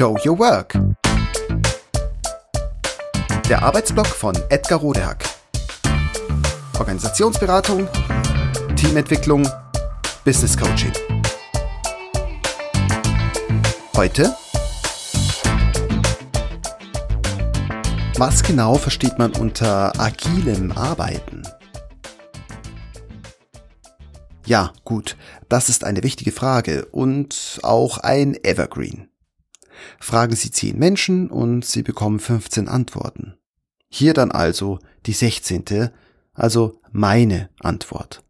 Show Your Work. Der Arbeitsblock von Edgar Rodehack. Organisationsberatung, Teamentwicklung, Business Coaching. Heute Was genau versteht man unter agilem Arbeiten? Ja, gut, das ist eine wichtige Frage und auch ein Evergreen. Fragen Sie 10 Menschen und Sie bekommen 15 Antworten. Hier dann also die 16., also meine Antwort.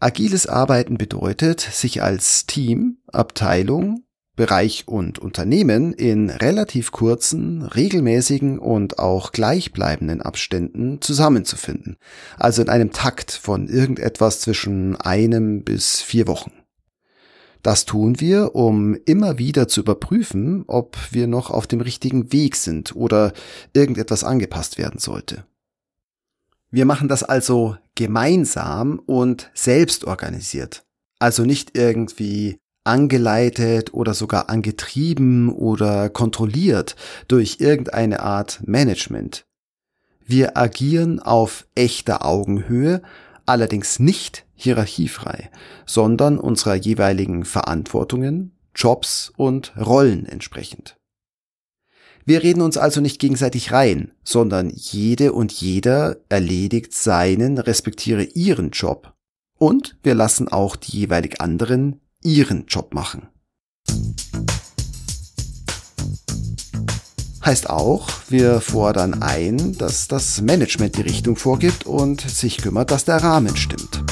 Agiles Arbeiten bedeutet, sich als Team, Abteilung, Bereich und Unternehmen in relativ kurzen, regelmäßigen und auch gleichbleibenden Abständen zusammenzufinden, also in einem Takt von irgendetwas zwischen einem bis vier Wochen. Das tun wir, um immer wieder zu überprüfen, ob wir noch auf dem richtigen Weg sind oder irgendetwas angepasst werden sollte. Wir machen das also gemeinsam und selbst organisiert. Also nicht irgendwie angeleitet oder sogar angetrieben oder kontrolliert durch irgendeine Art Management. Wir agieren auf echter Augenhöhe, allerdings nicht hierarchiefrei, sondern unserer jeweiligen Verantwortungen, Jobs und Rollen entsprechend. Wir reden uns also nicht gegenseitig rein, sondern jede und jeder erledigt seinen respektiere ihren Job. Und wir lassen auch die jeweilig anderen ihren Job machen. Heißt auch, wir fordern ein, dass das Management die Richtung vorgibt und sich kümmert, dass der Rahmen stimmt.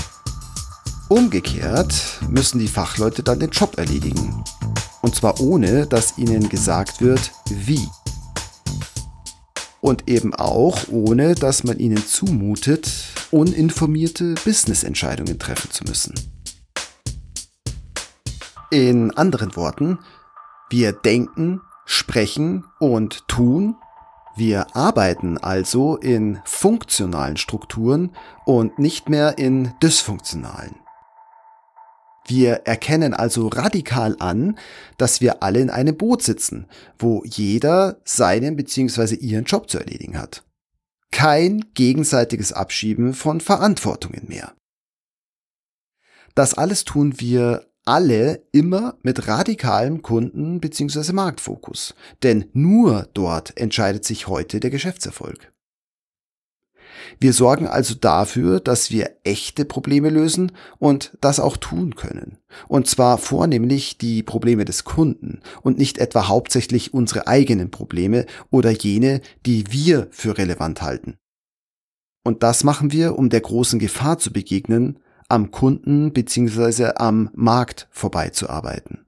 Umgekehrt müssen die Fachleute dann den Job erledigen. Und zwar ohne, dass ihnen gesagt wird, wie. Und eben auch ohne, dass man ihnen zumutet, uninformierte Business-Entscheidungen treffen zu müssen. In anderen Worten, wir denken, sprechen und tun. Wir arbeiten also in funktionalen Strukturen und nicht mehr in dysfunktionalen. Wir erkennen also radikal an, dass wir alle in einem Boot sitzen, wo jeder seinen bzw. ihren Job zu erledigen hat. Kein gegenseitiges Abschieben von Verantwortungen mehr. Das alles tun wir alle immer mit radikalem Kunden- bzw. Marktfokus. Denn nur dort entscheidet sich heute der Geschäftserfolg. Wir sorgen also dafür, dass wir echte Probleme lösen und das auch tun können. Und zwar vornehmlich die Probleme des Kunden und nicht etwa hauptsächlich unsere eigenen Probleme oder jene, die wir für relevant halten. Und das machen wir, um der großen Gefahr zu begegnen, am Kunden bzw. am Markt vorbeizuarbeiten.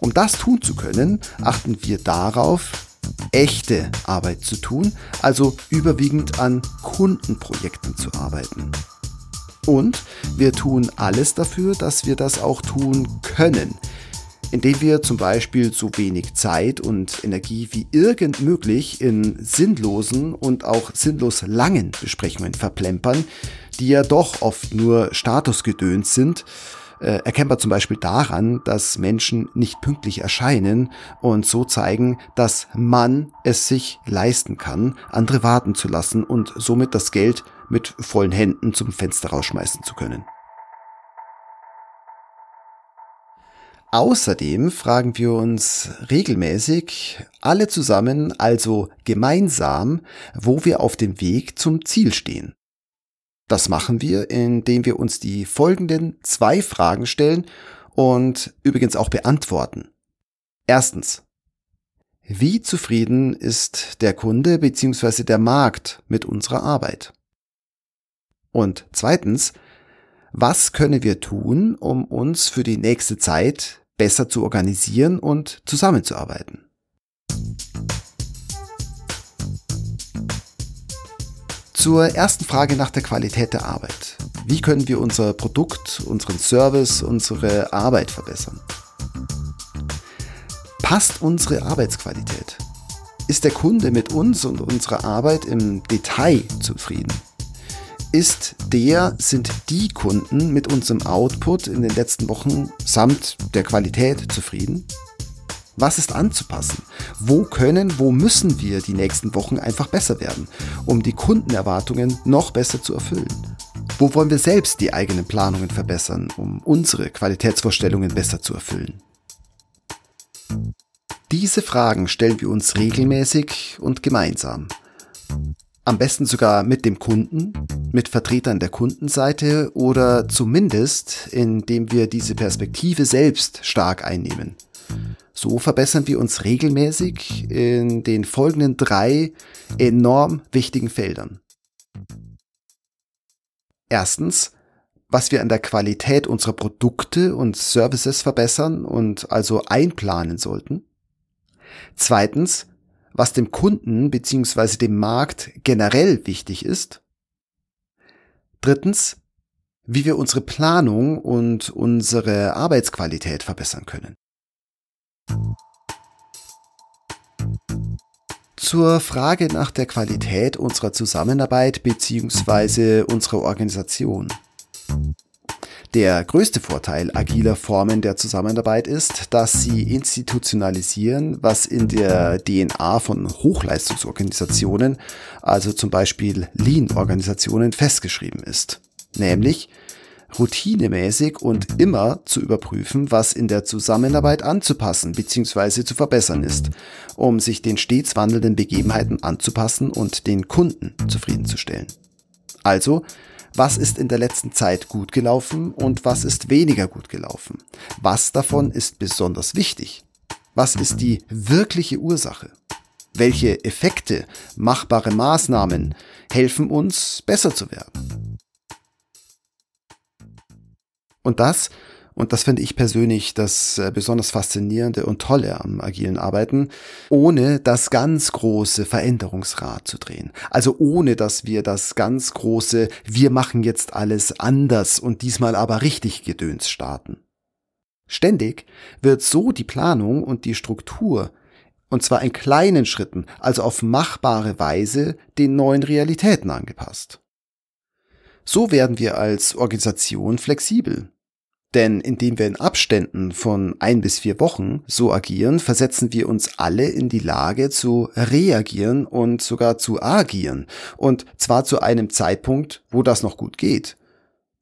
Um das tun zu können, achten wir darauf, echte Arbeit zu tun, also überwiegend an Kundenprojekten zu arbeiten. Und wir tun alles dafür, dass wir das auch tun können, indem wir zum Beispiel so wenig Zeit und Energie wie irgend möglich in sinnlosen und auch sinnlos langen Besprechungen verplempern, die ja doch oft nur Statusgedöns sind, äh, erkennbar zum Beispiel daran, dass Menschen nicht pünktlich erscheinen und so zeigen, dass man es sich leisten kann, andere warten zu lassen und somit das Geld mit vollen Händen zum Fenster rausschmeißen zu können. Außerdem fragen wir uns regelmäßig alle zusammen, also gemeinsam, wo wir auf dem Weg zum Ziel stehen. Das machen wir, indem wir uns die folgenden zwei Fragen stellen und übrigens auch beantworten. Erstens. Wie zufrieden ist der Kunde bzw. der Markt mit unserer Arbeit? Und zweitens, was können wir tun, um uns für die nächste Zeit besser zu organisieren und zusammenzuarbeiten? Zur ersten Frage nach der Qualität der Arbeit. Wie können wir unser Produkt, unseren Service, unsere Arbeit verbessern? Passt unsere Arbeitsqualität? Ist der Kunde mit uns und unserer Arbeit im Detail zufrieden? Ist der, sind die Kunden mit unserem Output in den letzten Wochen samt der Qualität zufrieden? Was ist anzupassen? Wo können, wo müssen wir die nächsten Wochen einfach besser werden, um die Kundenerwartungen noch besser zu erfüllen? Wo wollen wir selbst die eigenen Planungen verbessern, um unsere Qualitätsvorstellungen besser zu erfüllen? Diese Fragen stellen wir uns regelmäßig und gemeinsam. Am besten sogar mit dem Kunden, mit Vertretern der Kundenseite oder zumindest, indem wir diese Perspektive selbst stark einnehmen. So verbessern wir uns regelmäßig in den folgenden drei enorm wichtigen Feldern. Erstens, was wir an der Qualität unserer Produkte und Services verbessern und also einplanen sollten. Zweitens, was dem Kunden bzw. dem Markt generell wichtig ist. Drittens, wie wir unsere Planung und unsere Arbeitsqualität verbessern können. Zur Frage nach der Qualität unserer Zusammenarbeit bzw. unserer Organisation. Der größte Vorteil agiler Formen der Zusammenarbeit ist, dass sie institutionalisieren, was in der DNA von Hochleistungsorganisationen, also zum Beispiel Lean-Organisationen, festgeschrieben ist. Nämlich, routinemäßig und immer zu überprüfen, was in der Zusammenarbeit anzupassen bzw. zu verbessern ist, um sich den stets wandelnden Begebenheiten anzupassen und den Kunden zufriedenzustellen. Also was ist in der letzten Zeit gut gelaufen und was ist weniger gut gelaufen? Was davon ist besonders wichtig? Was ist die wirkliche Ursache? Welche Effekte, machbare Maßnahmen helfen uns, besser zu werden? Und das und das finde ich persönlich das äh, besonders faszinierende und tolle am agilen Arbeiten, ohne das ganz große Veränderungsrad zu drehen. Also ohne, dass wir das ganz große, wir machen jetzt alles anders und diesmal aber richtig Gedöns starten. Ständig wird so die Planung und die Struktur, und zwar in kleinen Schritten, also auf machbare Weise, den neuen Realitäten angepasst. So werden wir als Organisation flexibel. Denn indem wir in Abständen von ein bis vier Wochen so agieren, versetzen wir uns alle in die Lage zu reagieren und sogar zu agieren. Und zwar zu einem Zeitpunkt, wo das noch gut geht.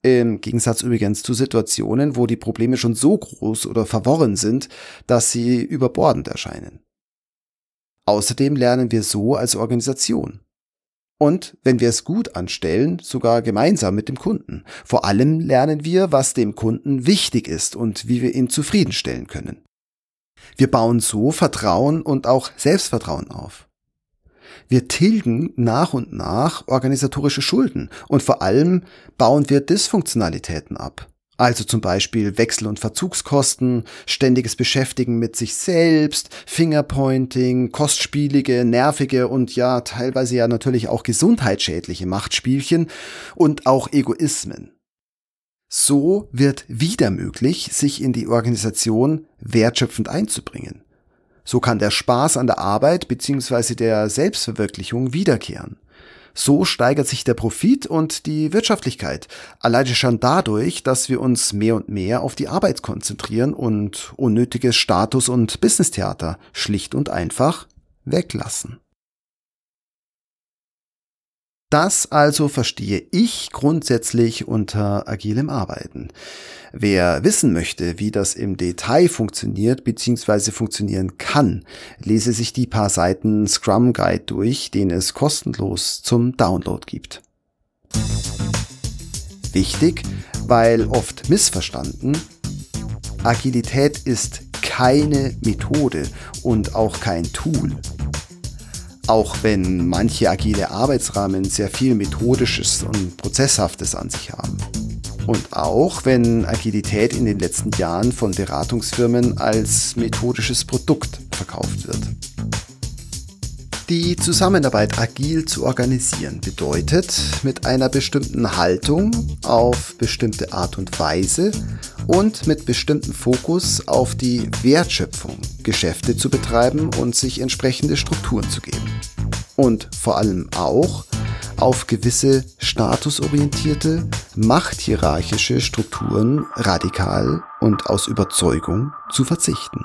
Im Gegensatz übrigens zu Situationen, wo die Probleme schon so groß oder verworren sind, dass sie überbordend erscheinen. Außerdem lernen wir so als Organisation. Und wenn wir es gut anstellen, sogar gemeinsam mit dem Kunden. Vor allem lernen wir, was dem Kunden wichtig ist und wie wir ihn zufriedenstellen können. Wir bauen so Vertrauen und auch Selbstvertrauen auf. Wir tilgen nach und nach organisatorische Schulden und vor allem bauen wir Dysfunktionalitäten ab. Also zum Beispiel Wechsel- und Verzugskosten, ständiges Beschäftigen mit sich selbst, Fingerpointing, kostspielige, nervige und ja teilweise ja natürlich auch gesundheitsschädliche Machtspielchen und auch Egoismen. So wird wieder möglich, sich in die Organisation wertschöpfend einzubringen. So kann der Spaß an der Arbeit bzw. der Selbstverwirklichung wiederkehren. So steigert sich der Profit und die Wirtschaftlichkeit. Alleine schon dadurch, dass wir uns mehr und mehr auf die Arbeit konzentrieren und unnötiges Status- und Business-Theater schlicht und einfach weglassen. Das also verstehe ich grundsätzlich unter agilem Arbeiten. Wer wissen möchte, wie das im Detail funktioniert bzw. funktionieren kann, lese sich die paar Seiten Scrum Guide durch, den es kostenlos zum Download gibt. Wichtig, weil oft missverstanden, Agilität ist keine Methode und auch kein Tool. Auch wenn manche agile Arbeitsrahmen sehr viel Methodisches und Prozesshaftes an sich haben. Und auch wenn Agilität in den letzten Jahren von Beratungsfirmen als methodisches Produkt verkauft wird. Die Zusammenarbeit agil zu organisieren bedeutet, mit einer bestimmten Haltung auf bestimmte Art und Weise und mit bestimmtem Fokus auf die Wertschöpfung Geschäfte zu betreiben und sich entsprechende Strukturen zu geben. Und vor allem auch auf gewisse statusorientierte, machthierarchische Strukturen radikal und aus Überzeugung zu verzichten.